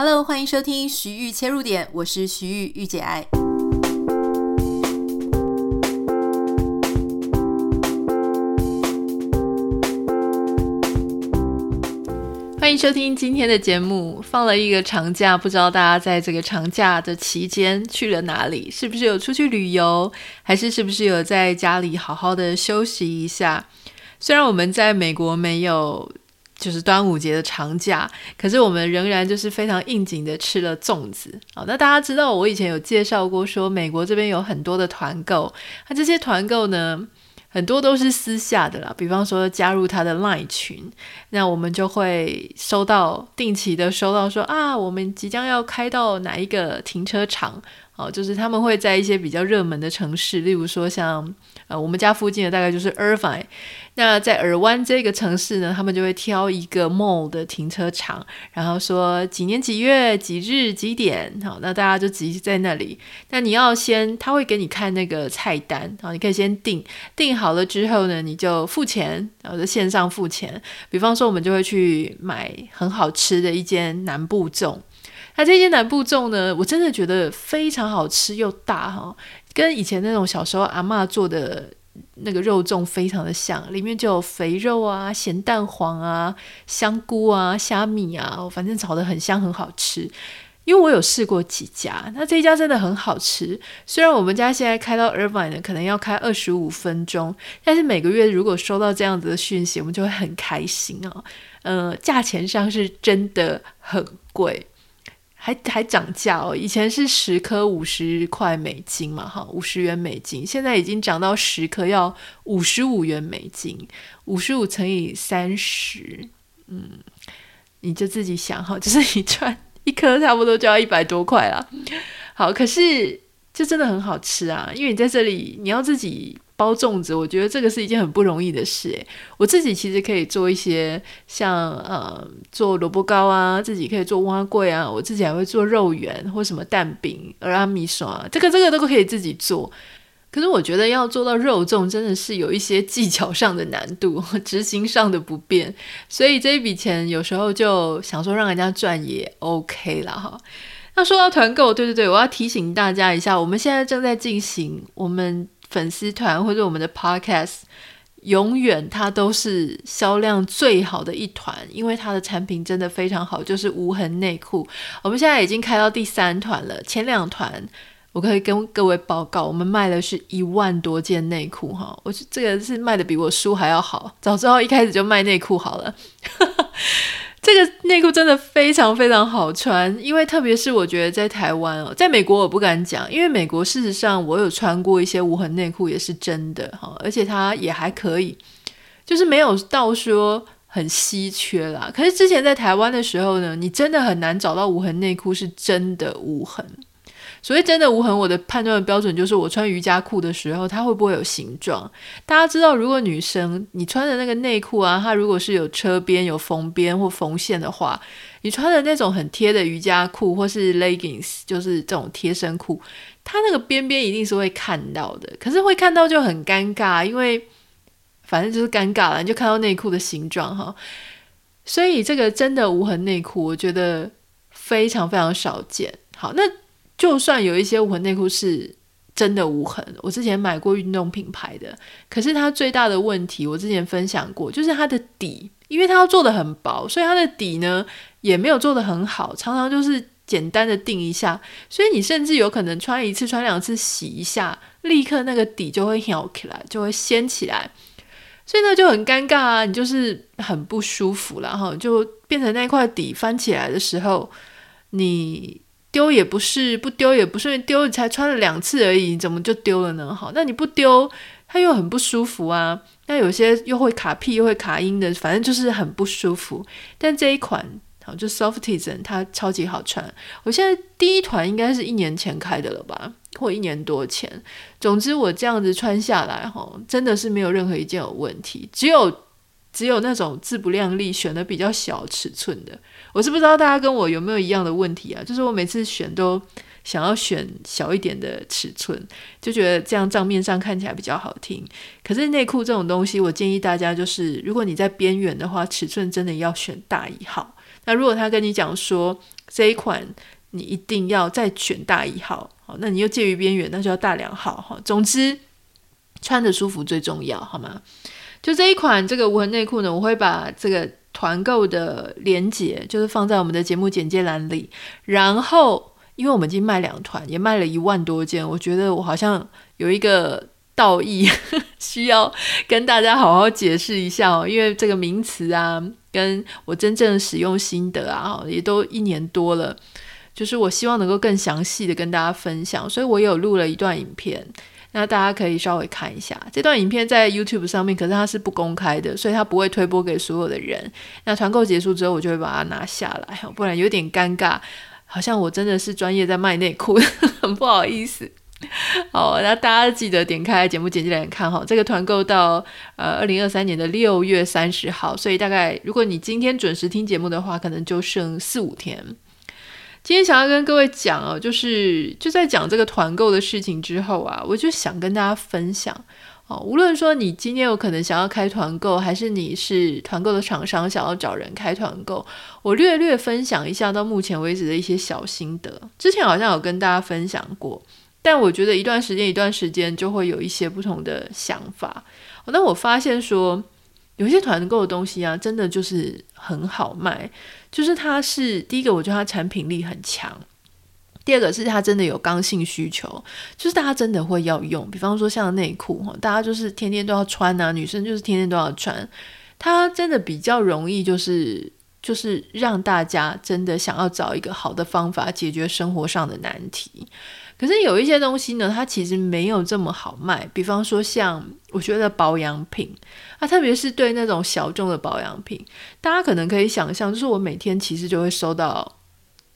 Hello，欢迎收听徐玉切入点，我是徐玉御姐爱。欢迎收听今天的节目。放了一个长假，不知道大家在这个长假的期间去了哪里？是不是有出去旅游，还是是不是有在家里好好的休息一下？虽然我们在美国没有就是端午节的长假，可是我们仍然就是非常应景的吃了粽子。好，那大家知道我以前有介绍过，说美国这边有很多的团购，那这些团购呢，很多都是私下的啦，比方说加入他的 LINE 群，那我们就会收到定期的收到说啊，我们即将要开到哪一个停车场，哦，就是他们会在一些比较热门的城市，例如说像。呃，我们家附近的大概就是 IRV 那在尔湾这个城市呢，他们就会挑一个 mall 的停车场，然后说几年几月几日几点，好，那大家就集在那里。那你要先，他会给你看那个菜单，好，你可以先订，订好了之后呢，你就付钱，然后在线上付钱。比方说，我们就会去买很好吃的一间南部粽，那这间南部粽呢，我真的觉得非常好吃又大哈。跟以前那种小时候阿嬷做的那个肉粽非常的像，里面就有肥肉啊、咸蛋黄啊、香菇啊、虾米啊，反正炒得很香，很好吃。因为我有试过几家，那这一家真的很好吃。虽然我们家现在开到 Irvine 呢，可能要开二十五分钟，但是每个月如果收到这样子的讯息，我们就会很开心啊。呃，价钱上是真的很贵。还还涨价哦！以前是十颗五十块美金嘛，哈，五十元美金，现在已经涨到十颗要五十五元美金，五十五乘以三十，嗯，你就自己想哈，就是一串一颗差不多就要一百多块了。好，可是就真的很好吃啊，因为你在这里你要自己。包粽子，我觉得这个是一件很不容易的事诶。我自己其实可以做一些像呃做萝卜糕啊，自己可以做碗粿啊，我自己还会做肉圆或什么蛋饼、蚵仔面线，这个这个都可以自己做。可是我觉得要做到肉粽，真的是有一些技巧上的难度，执行上的不便。所以这一笔钱有时候就想说让人家赚也 OK 啦哈。那说到团购，对对对，我要提醒大家一下，我们现在正在进行我们。粉丝团或者我们的 Podcast，永远它都是销量最好的一团，因为它的产品真的非常好，就是无痕内裤。我们现在已经开到第三团了，前两团我可以跟各位报告，我们卖的是一万多件内裤哈，我这个是卖的比我书还要好，早知道一开始就卖内裤好了。这个内裤真的非常非常好穿，因为特别是我觉得在台湾哦，在美国我不敢讲，因为美国事实上我有穿过一些无痕内裤，也是真的哈，而且它也还可以，就是没有到说很稀缺啦。可是之前在台湾的时候呢，你真的很难找到无痕内裤是真的无痕。所谓真的无痕，我的判断的标准就是我穿瑜伽裤的时候，它会不会有形状？大家知道，如果女生你穿的那个内裤啊，它如果是有车边、有缝边或缝线的话，你穿的那种很贴的瑜伽裤或是 leggings，就是这种贴身裤，它那个边边一定是会看到的。可是会看到就很尴尬，因为反正就是尴尬了，你就看到内裤的形状哈。所以这个真的无痕内裤，我觉得非常非常少见。好，那。就算有一些无痕内裤是真的无痕，我之前买过运动品牌的，可是它最大的问题，我之前分享过，就是它的底，因为它要做的很薄，所以它的底呢也没有做的很好，常常就是简单的定一下，所以你甚至有可能穿一次、穿两次，洗一下，立刻那个底就会翘起来，就会掀起来，所以呢就很尴尬啊，你就是很不舒服，然后就变成那块底翻起来的时候，你。丢也不是，不丢也不是，丢你才穿了两次而已，怎么就丢了呢？好，那你不丢，它又很不舒服啊。那有些又会卡屁又会卡音的，反正就是很不舒服。但这一款好，就 Softisan 它超级好穿。我现在第一团应该是一年前开的了吧，或一年多前。总之我这样子穿下来，哈，真的是没有任何一件有问题，只有。只有那种自不量力选的比较小尺寸的，我是不知道大家跟我有没有一样的问题啊？就是我每次选都想要选小一点的尺寸，就觉得这样账面上看起来比较好听。可是内裤这种东西，我建议大家就是，如果你在边缘的话，尺寸真的要选大一号。那如果他跟你讲说这一款你一定要再选大一号，好，那你又介于边缘，那就要大两号哈。总之，穿着舒服最重要，好吗？就这一款这个无痕内裤呢，我会把这个团购的链接就是放在我们的节目简介栏里。然后，因为我们已经卖两团，也卖了一万多件，我觉得我好像有一个道义 需要跟大家好好解释一下哦。因为这个名词啊，跟我真正使用心得啊，也都一年多了，就是我希望能够更详细的跟大家分享，所以我有录了一段影片。那大家可以稍微看一下这段影片，在 YouTube 上面，可是它是不公开的，所以它不会推播给所有的人。那团购结束之后，我就会把它拿下来，不然有点尴尬，好像我真的是专业在卖内裤，很不好意思。好，那大家记得点开节目简介来看哈，这个团购到呃二零二三年的六月三十号，所以大概如果你今天准时听节目的话，可能就剩四五天。今天想要跟各位讲哦，就是就在讲这个团购的事情之后啊，我就想跟大家分享哦。无论说你今天有可能想要开团购，还是你是团购的厂商想要找人开团购，我略略分享一下到目前为止的一些小心得。之前好像有跟大家分享过，但我觉得一段时间一段时间就会有一些不同的想法。那我发现说。有些团购的东西啊，真的就是很好卖。就是它是第一个，我觉得它产品力很强；第二个是它真的有刚性需求，就是大家真的会要用。比方说像内裤哈，大家就是天天都要穿啊，女生就是天天都要穿。它真的比较容易，就是就是让大家真的想要找一个好的方法解决生活上的难题。可是有一些东西呢，它其实没有这么好卖。比方说，像我觉得保养品，啊，特别是对那种小众的保养品，大家可能可以想象，就是我每天其实就会收到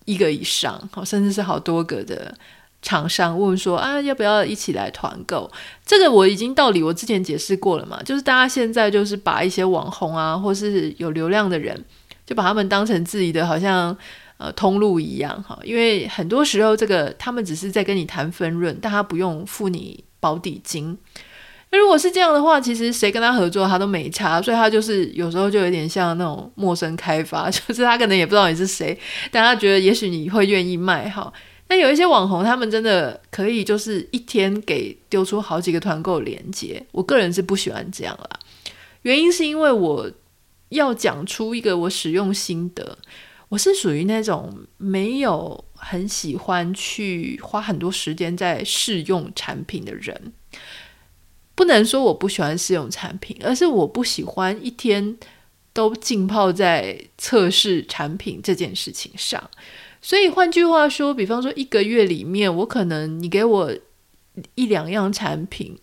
一个以上，好甚至是好多个的厂商问说啊，要不要一起来团购？这个我已经道理我之前解释过了嘛，就是大家现在就是把一些网红啊，或是有流量的人，就把他们当成自己的好像。呃，通路一样哈，因为很多时候这个他们只是在跟你谈分润，但他不用付你保底金。那如果是这样的话，其实谁跟他合作他都没差，所以他就是有时候就有点像那种陌生开发，就是他可能也不知道你是谁，但他觉得也许你会愿意卖哈。那有一些网红，他们真的可以就是一天给丢出好几个团购链接，我个人是不喜欢这样啦。原因是因为我要讲出一个我使用心得。我是属于那种没有很喜欢去花很多时间在试用产品的人，不能说我不喜欢试用产品，而是我不喜欢一天都浸泡在测试产品这件事情上。所以换句话说，比方说一个月里面，我可能你给我一两样产品。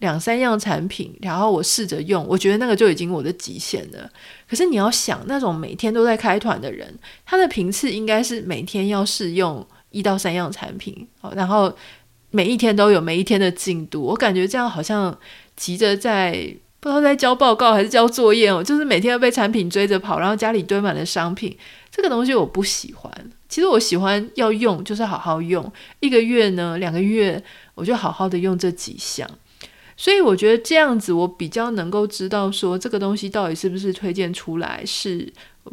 两三样产品，然后我试着用，我觉得那个就已经我的极限了。可是你要想，那种每天都在开团的人，他的频次应该是每天要试用一到三样产品，然后每一天都有每一天的进度。我感觉这样好像急着在不知道在交报告还是交作业哦，就是每天要被产品追着跑，然后家里堆满了商品，这个东西我不喜欢。其实我喜欢要用，就是好好用，一个月呢，两个月，我就好好的用这几项。所以我觉得这样子，我比较能够知道说这个东西到底是不是推荐出来是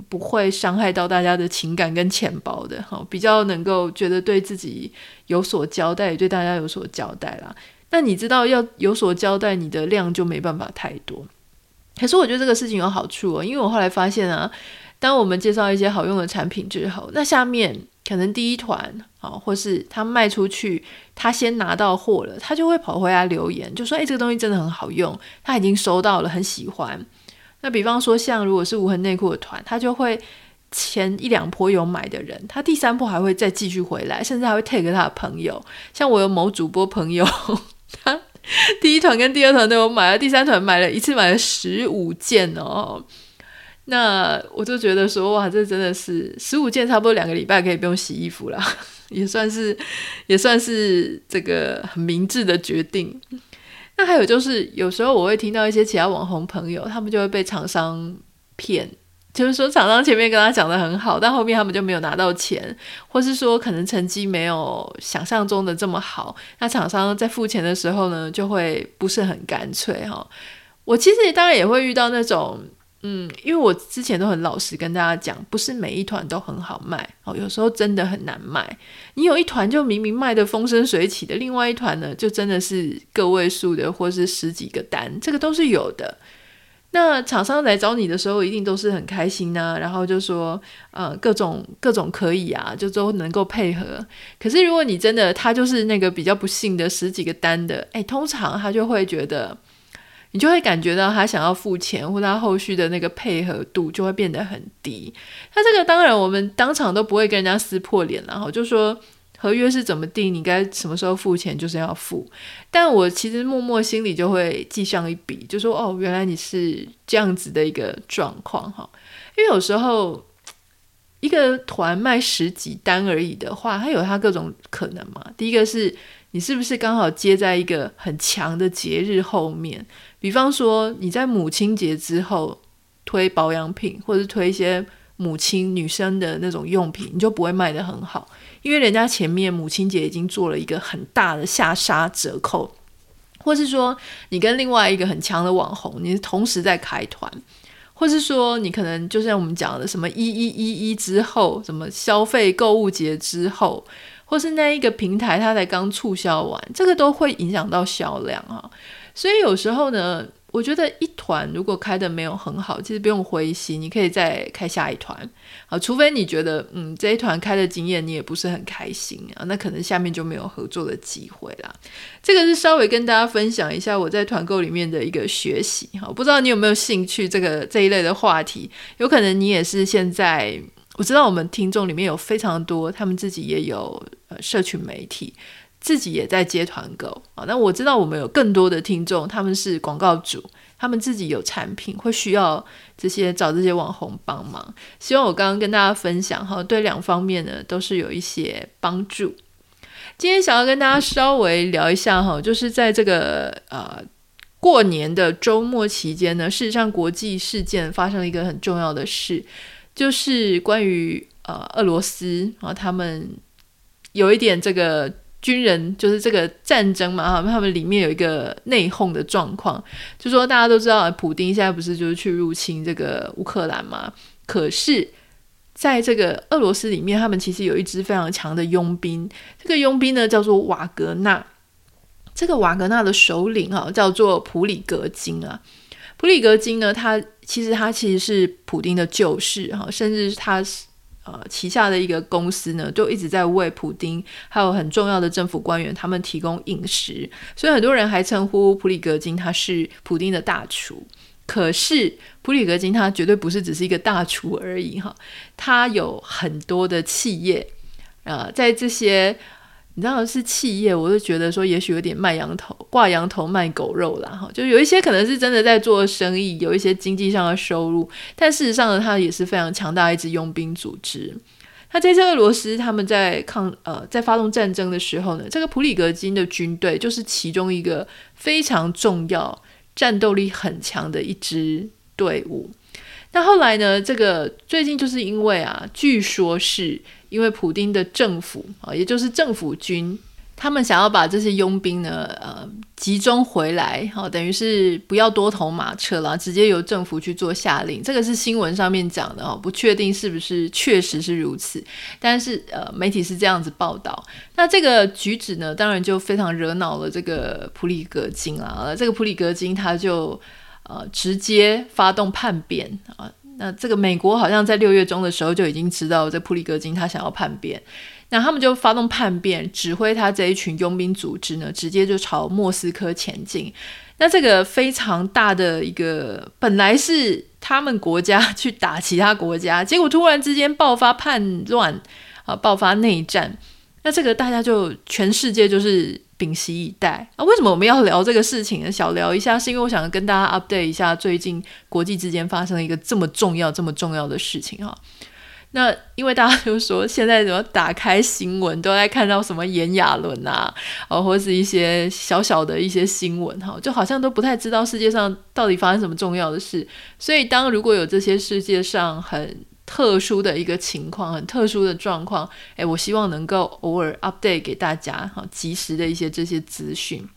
不会伤害到大家的情感跟钱包的，哈，比较能够觉得对自己有所交代，对大家有所交代啦。那你知道要有所交代，你的量就没办法太多。可是我觉得这个事情有好处哦，因为我后来发现啊，当我们介绍一些好用的产品之后，那下面。可能第一团啊，或是他卖出去，他先拿到货了，他就会跑回来留言，就说：“哎，这个东西真的很好用，他已经收到了，很喜欢。”那比方说，像如果是无痕内裤的团，他就会前一两波有买的人，他第三波还会再继续回来，甚至还会 tag 他的朋友。像我有某主播朋友，他第一团跟第二团都有买了，第三团买了一次买了十五件哦。那我就觉得说，哇，这真的是十五件，差不多两个礼拜可以不用洗衣服了，也算是也算是这个很明智的决定。那还有就是，有时候我会听到一些其他网红朋友，他们就会被厂商骗，就是说厂商前面跟他讲的很好，但后面他们就没有拿到钱，或是说可能成绩没有想象中的这么好，那厂商在付钱的时候呢，就会不是很干脆哈。我其实当然也会遇到那种。嗯，因为我之前都很老实跟大家讲，不是每一团都很好卖哦，有时候真的很难卖。你有一团就明明卖得风生水起的，另外一团呢，就真的是个位数的，或是十几个单，这个都是有的。那厂商来找你的时候，一定都是很开心啊，然后就说，呃，各种各种可以啊，就都能够配合。可是如果你真的他就是那个比较不幸的十几个单的，哎，通常他就会觉得。你就会感觉到他想要付钱，或他后续的那个配合度就会变得很低。那这个当然我们当场都不会跟人家撕破脸，然后就说合约是怎么定，你该什么时候付钱就是要付。但我其实默默心里就会记上一笔，就说哦，原来你是这样子的一个状况哈。因为有时候一个团卖十几单而已的话，它有它各种可能嘛。第一个是你是不是刚好接在一个很强的节日后面？比方说，你在母亲节之后推保养品，或者推一些母亲女生的那种用品，你就不会卖得很好，因为人家前面母亲节已经做了一个很大的下杀折扣，或是说你跟另外一个很强的网红，你同时在开团，或是说你可能就像我们讲的什么一一一一之后，什么消费购物节之后，或是那一个平台它才刚促销完，这个都会影响到销量啊。所以有时候呢，我觉得一团如果开得没有很好，其实不用灰心，你可以再开下一团啊。除非你觉得，嗯，这一团开的经验你也不是很开心啊，那可能下面就没有合作的机会啦。这个是稍微跟大家分享一下我在团购里面的一个学习哈。不知道你有没有兴趣这个这一类的话题？有可能你也是现在，我知道我们听众里面有非常多，他们自己也有呃社群媒体。自己也在接团购啊，那我知道我们有更多的听众，他们是广告主，他们自己有产品，会需要这些找这些网红帮忙。希望我刚刚跟大家分享哈，对两方面呢都是有一些帮助。今天想要跟大家稍微聊一下哈，就是在这个呃过年的周末期间呢，事实上国际事件发生了一个很重要的事，就是关于呃俄罗斯啊，他们有一点这个。军人就是这个战争嘛，哈，他们里面有一个内讧的状况，就说大家都知道，普丁现在不是就是去入侵这个乌克兰嘛？可是在这个俄罗斯里面，他们其实有一支非常强的佣兵，这个佣兵呢叫做瓦格纳，这个瓦格纳的首领哈叫做普里格金啊，普里格金呢，他其实他其实是普丁的旧士哈，甚至他是。呃，旗下的一个公司呢，就一直在为普丁还有很重要的政府官员他们提供饮食，所以很多人还称呼普里格金他是普丁的大厨。可是普里格金他绝对不是只是一个大厨而已哈，他有很多的企业、呃，在这些。你知道是企业，我就觉得说，也许有点卖羊头挂羊头卖狗肉啦。哈，就有一些可能是真的在做生意，有一些经济上的收入，但事实上呢，它也是非常强大一支佣兵组织。那这次俄罗斯他们在抗呃在发动战争的时候呢，这个普里格金的军队就是其中一个非常重要、战斗力很强的一支队伍。那后来呢，这个最近就是因为啊，据说是。因为普丁的政府啊，也就是政府军，他们想要把这些佣兵呢，呃，集中回来，好，等于是不要多头马车了，直接由政府去做下令。这个是新闻上面讲的哦，不确定是不是确实是如此，但是呃，媒体是这样子报道。那这个举止呢，当然就非常惹恼了这个普里格金啊，这个普里格金他就呃直接发动叛变啊。那这个美国好像在六月中的时候就已经知道这普里格金他想要叛变，那他们就发动叛变，指挥他这一群佣兵组织呢，直接就朝莫斯科前进。那这个非常大的一个，本来是他们国家去打其他国家，结果突然之间爆发叛乱啊，爆发内战。那这个大家就全世界就是。屏息以待啊！为什么我们要聊这个事情呢？小聊一下，是因为我想跟大家 update 一下最近国际之间发生了一个这么重要、这么重要的事情哈。那因为大家就说现在怎么打开新闻都在看到什么炎亚纶啊，哦，或者是一些小小的一些新闻哈，就好像都不太知道世界上到底发生什么重要的事。所以当如果有这些世界上很特殊的一个情况，很特殊的状况，诶，我希望能够偶尔 update 给大家，好，及时的一些这些资讯。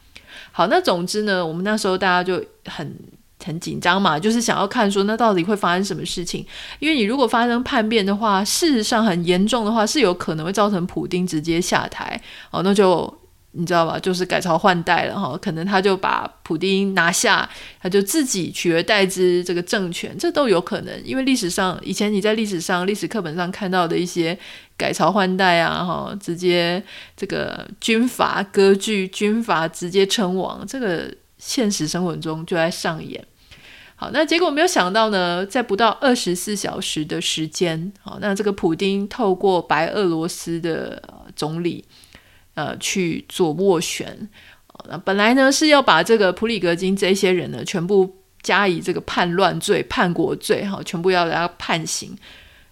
好，那总之呢，我们那时候大家就很很紧张嘛，就是想要看说那到底会发生什么事情。因为你如果发生叛变的话，事实上很严重的话，是有可能会造成普丁直接下台哦，那就。你知道吧？就是改朝换代了哈，可能他就把普丁拿下，他就自己取而代之这个政权，这都有可能。因为历史上以前你在历史上历史课本上看到的一些改朝换代啊，哈，直接这个军阀割据，军阀直接称王，这个现实生活中就在上演。好，那结果没有想到呢，在不到二十四小时的时间，好，那这个普丁透过白俄罗斯的总理。呃，去做斡旋，那本来呢是要把这个普里格金这些人呢全部加以这个叛乱罪、叛国罪，哈，全部要给他判刑。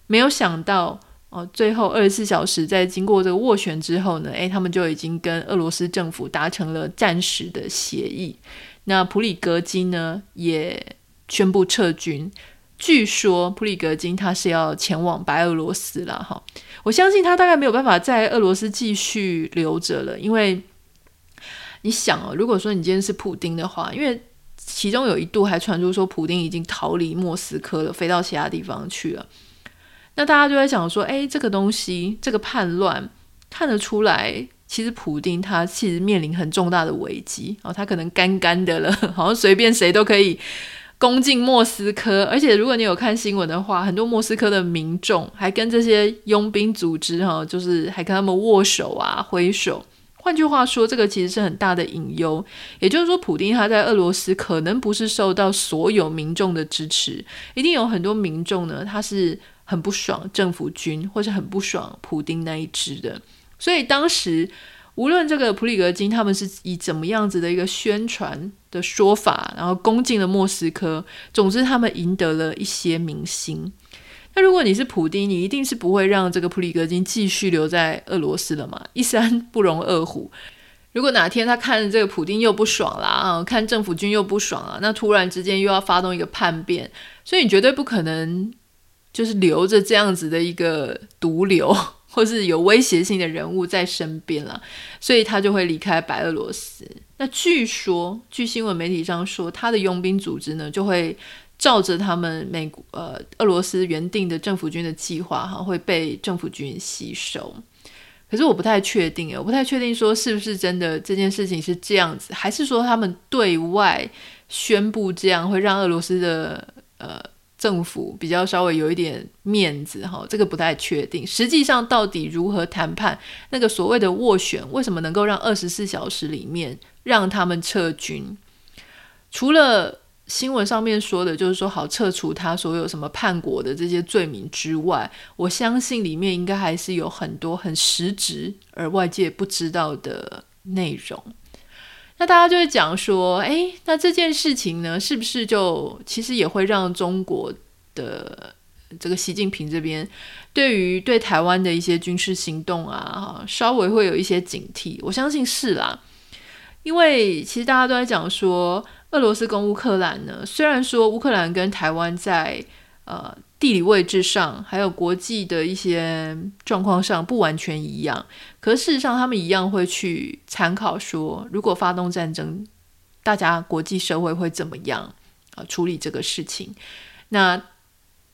没有想到哦，最后二十四小时在经过这个斡旋之后呢，诶，他们就已经跟俄罗斯政府达成了暂时的协议。那普里格金呢也宣布撤军。据说普里格金他是要前往白俄罗斯了哈，我相信他大概没有办法在俄罗斯继续留着了，因为你想哦，如果说你今天是普丁的话，因为其中有一度还传出说普丁已经逃离莫斯科了，飞到其他地方去了，那大家就在想说，哎，这个东西这个叛乱看得出来，其实普丁他其实面临很重大的危机哦，他可能干干的了，好像随便谁都可以。攻进莫斯科，而且如果你有看新闻的话，很多莫斯科的民众还跟这些佣兵组织哈，就是还跟他们握手啊、挥手。换句话说，这个其实是很大的隐忧。也就是说，普丁他在俄罗斯可能不是受到所有民众的支持，一定有很多民众呢，他是很不爽政府军，或是很不爽普丁那一支的。所以当时。无论这个普里格金他们是以怎么样子的一个宣传的说法，然后攻进了莫斯科，总之他们赢得了一些民心。那如果你是普丁，你一定是不会让这个普里格金继续留在俄罗斯的嘛？一山不容二虎。如果哪天他看这个普丁又不爽啦，啊，看政府军又不爽啊，那突然之间又要发动一个叛变，所以你绝对不可能就是留着这样子的一个毒瘤。或是有威胁性的人物在身边了，所以他就会离开白俄罗斯。那据说，据新闻媒体上说，他的佣兵组织呢，就会照着他们美国呃俄罗斯原定的政府军的计划哈，会被政府军吸收。可是我不太确定，我不太确定说是不是真的这件事情是这样子，还是说他们对外宣布这样会让俄罗斯的呃。政府比较稍微有一点面子哈，这个不太确定。实际上到底如何谈判？那个所谓的斡旋，为什么能够让二十四小时里面让他们撤军？除了新闻上面说的，就是说好撤除他所有什么叛国的这些罪名之外，我相信里面应该还是有很多很实质而外界不知道的内容。那大家就会讲说，哎，那这件事情呢，是不是就其实也会让中国的这个习近平这边对于对台湾的一些军事行动啊，稍微会有一些警惕？我相信是啦，因为其实大家都在讲说，俄罗斯跟乌克兰呢，虽然说乌克兰跟台湾在呃。地理位置上，还有国际的一些状况上不完全一样，可事实上他们一样会去参考说，如果发动战争，大家国际社会会怎么样啊处理这个事情？那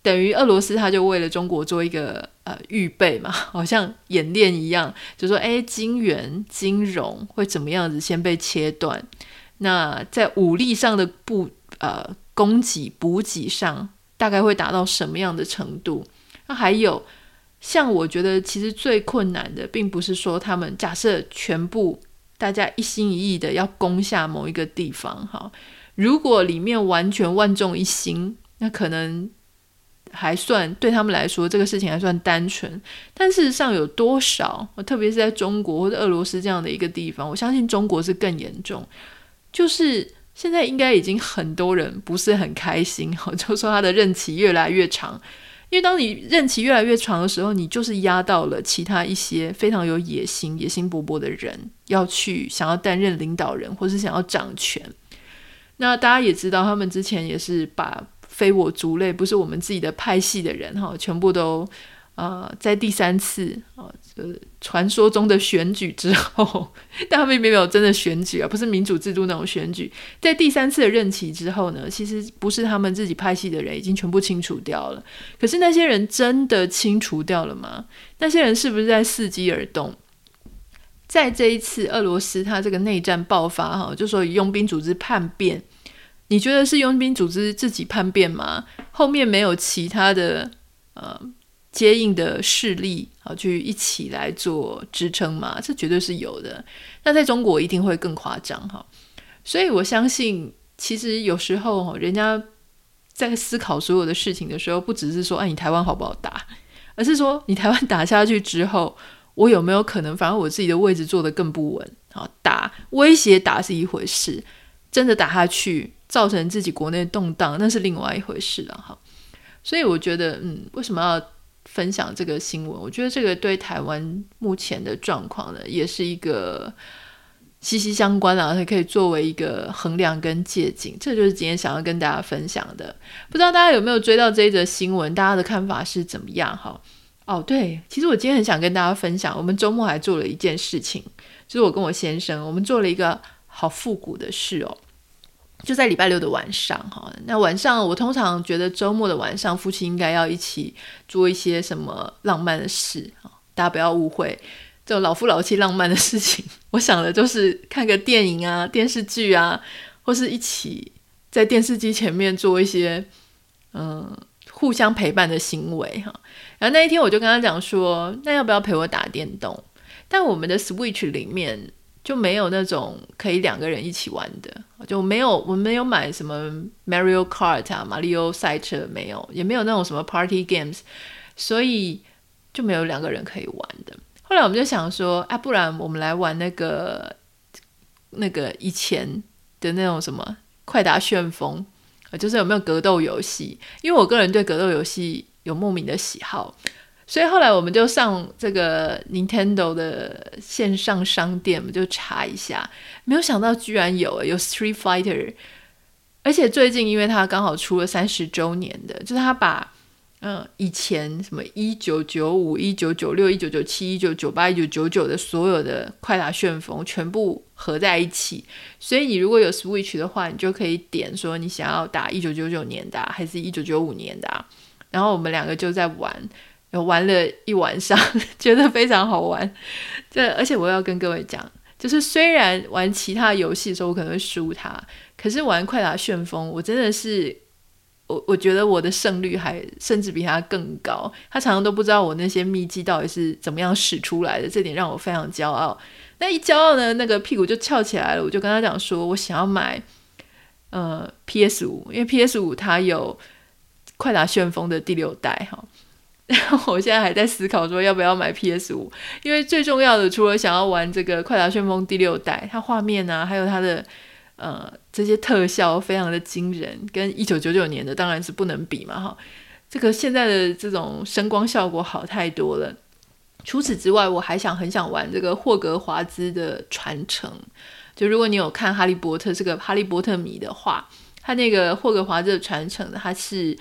等于俄罗斯他就为了中国做一个呃预备嘛，好像演练一样，就说哎，金元金融会怎么样子先被切断？那在武力上的补呃供给补给上。大概会达到什么样的程度？那还有，像我觉得其实最困难的，并不是说他们假设全部大家一心一意的要攻下某一个地方，哈，如果里面完全万众一心，那可能还算对他们来说这个事情还算单纯。但事实上有多少？特别是在中国或者俄罗斯这样的一个地方，我相信中国是更严重，就是。现在应该已经很多人不是很开心哈，就说他的任期越来越长，因为当你任期越来越长的时候，你就是压到了其他一些非常有野心、野心勃勃的人要去想要担任领导人，或是想要掌权。那大家也知道，他们之前也是把非我族类，不是我们自己的派系的人哈，全部都呃，在第三次啊，呃，传说中的选举之后，但他们并没有真的选举啊，不是民主制度那种选举。在第三次的任期之后呢，其实不是他们自己派系的人已经全部清除掉了。可是那些人真的清除掉了吗？那些人是不是在伺机而动？在这一次俄罗斯他这个内战爆发哈，就说佣兵组织叛变，你觉得是佣兵组织自己叛变吗？后面没有其他的？接应的势力啊，去一起来做支撑嘛，这绝对是有的。那在中国一定会更夸张哈，所以我相信，其实有时候人家在思考所有的事情的时候，不只是说，哎，你台湾好不好打，而是说，你台湾打下去之后，我有没有可能，反而我自己的位置坐得更不稳啊？打威胁打是一回事，真的打下去，造成自己国内动荡，那是另外一回事了哈。所以我觉得，嗯，为什么要分享这个新闻，我觉得这个对台湾目前的状况呢，也是一个息息相关啊，它可以作为一个衡量跟借鉴。这就是今天想要跟大家分享的。不知道大家有没有追到这一则新闻？大家的看法是怎么样？哈，哦，对，其实我今天很想跟大家分享，我们周末还做了一件事情，就是我跟我先生，我们做了一个好复古的事哦。就在礼拜六的晚上，哈，那晚上我通常觉得周末的晚上，夫妻应该要一起做一些什么浪漫的事，大家不要误会，这种老夫老妻浪漫的事情，我想的就是看个电影啊、电视剧啊，或是一起在电视机前面做一些嗯互相陪伴的行为，哈。然后那一天我就跟他讲说，那要不要陪我打电动？但我们的 Switch 里面。就没有那种可以两个人一起玩的，就没有，我们没有买什么 Mario Kart 啊，马里奥赛车没有，也没有那种什么 Party Games，所以就没有两个人可以玩的。后来我们就想说，啊，不然我们来玩那个那个以前的那种什么快打旋风，就是有没有格斗游戏？因为我个人对格斗游戏有莫名的喜好。所以后来我们就上这个 Nintendo 的线上商店，我们就查一下，没有想到居然有有 Street Fighter，而且最近因为它刚好出了三十周年的，就是他把嗯以前什么一九九五、一九九六、一九九七、一九九八、一九九九的所有的快打旋风全部合在一起，所以你如果有 Switch 的话，你就可以点说你想要打一九九九年的还是一九九五年的，然后我们两个就在玩。有玩了一晚上，觉得非常好玩。这而且我要跟各位讲，就是虽然玩其他游戏的时候我可能会输他，可是玩快打旋风，我真的是我我觉得我的胜率还甚至比他更高。他常常都不知道我那些秘籍到底是怎么样使出来的，这点让我非常骄傲。那一骄傲呢，那个屁股就翘起来了。我就跟他讲说，我想要买呃 PS 五，因为 PS 五它有快打旋风的第六代哈。然 后我现在还在思考说要不要买 PS 五，因为最重要的除了想要玩这个《快打旋风》第六代，它画面啊，还有它的呃这些特效非常的惊人，跟一九九九年的当然是不能比嘛哈。这个现在的这种声光效果好太多了。除此之外，我还想很想玩这个霍格华兹的传承。就如果你有看《哈利波特》这个《哈利波特》迷的话，它那个霍格华兹的传承，它是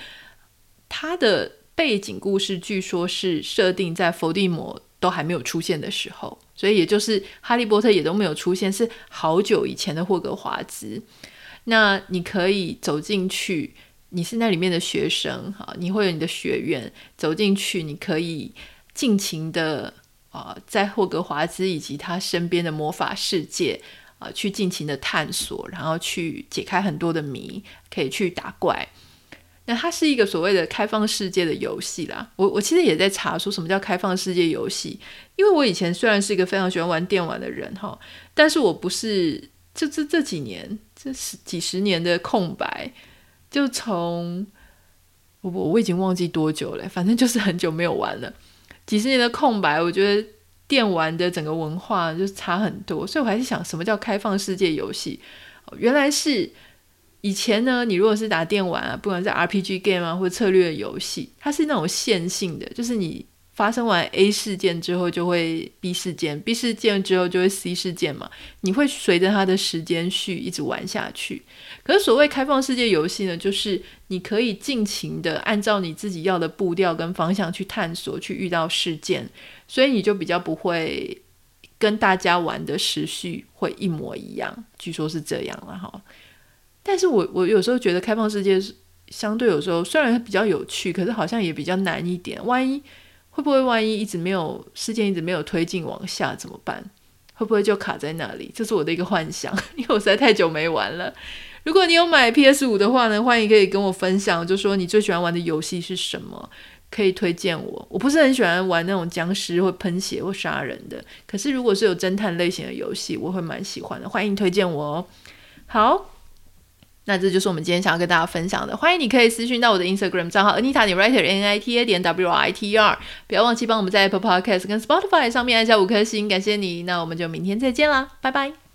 它的。背景故事据说是设定在伏地魔都还没有出现的时候，所以也就是哈利波特也都没有出现，是好久以前的霍格华兹。那你可以走进去，你是那里面的学生哈，你会有你的学院，走进去，你可以尽情的啊、在霍格华兹以及他身边的魔法世界啊、去尽情的探索，然后去解开很多的谜，可以去打怪。那它是一个所谓的开放世界的游戏啦。我我其实也在查说什么叫开放世界游戏，因为我以前虽然是一个非常喜欢玩电玩的人哈，但是我不是这这这几年这十几十年的空白，就从我我已经忘记多久了，反正就是很久没有玩了。几十年的空白，我觉得电玩的整个文化就差很多，所以我还是想什么叫开放世界游戏？原来是。以前呢，你如果是打电玩啊，不管是 RPG game 啊，或者策略游戏，它是那种线性的，就是你发生完 A 事件之后，就会 B 事件，B 事件之后就会 C 事件嘛。你会随着它的时间序一直玩下去。可是所谓开放世界游戏呢，就是你可以尽情的按照你自己要的步调跟方向去探索，去遇到事件，所以你就比较不会跟大家玩的时序会一模一样。据说是这样了哈。但是我我有时候觉得开放世界是相对有时候虽然比较有趣，可是好像也比较难一点。万一会不会万一一直没有事件，一直没有推进往下怎么办？会不会就卡在那里？这是我的一个幻想，因为我实在太久没玩了。如果你有买 PS 五的话呢，欢迎可以跟我分享，就说你最喜欢玩的游戏是什么，可以推荐我。我不是很喜欢玩那种僵尸或喷血或杀人的，可是如果是有侦探类型的游戏，我会蛮喜欢的。欢迎推荐我哦。好。那这就是我们今天想要跟大家分享的，欢迎你可以私讯到我的 Instagram 账号 Anita 点 Writer N I T A 点 W I T R，不要忘记帮我们在 Apple Podcast 跟 Spotify 上面按下五颗星，感谢你。那我们就明天再见啦，拜拜。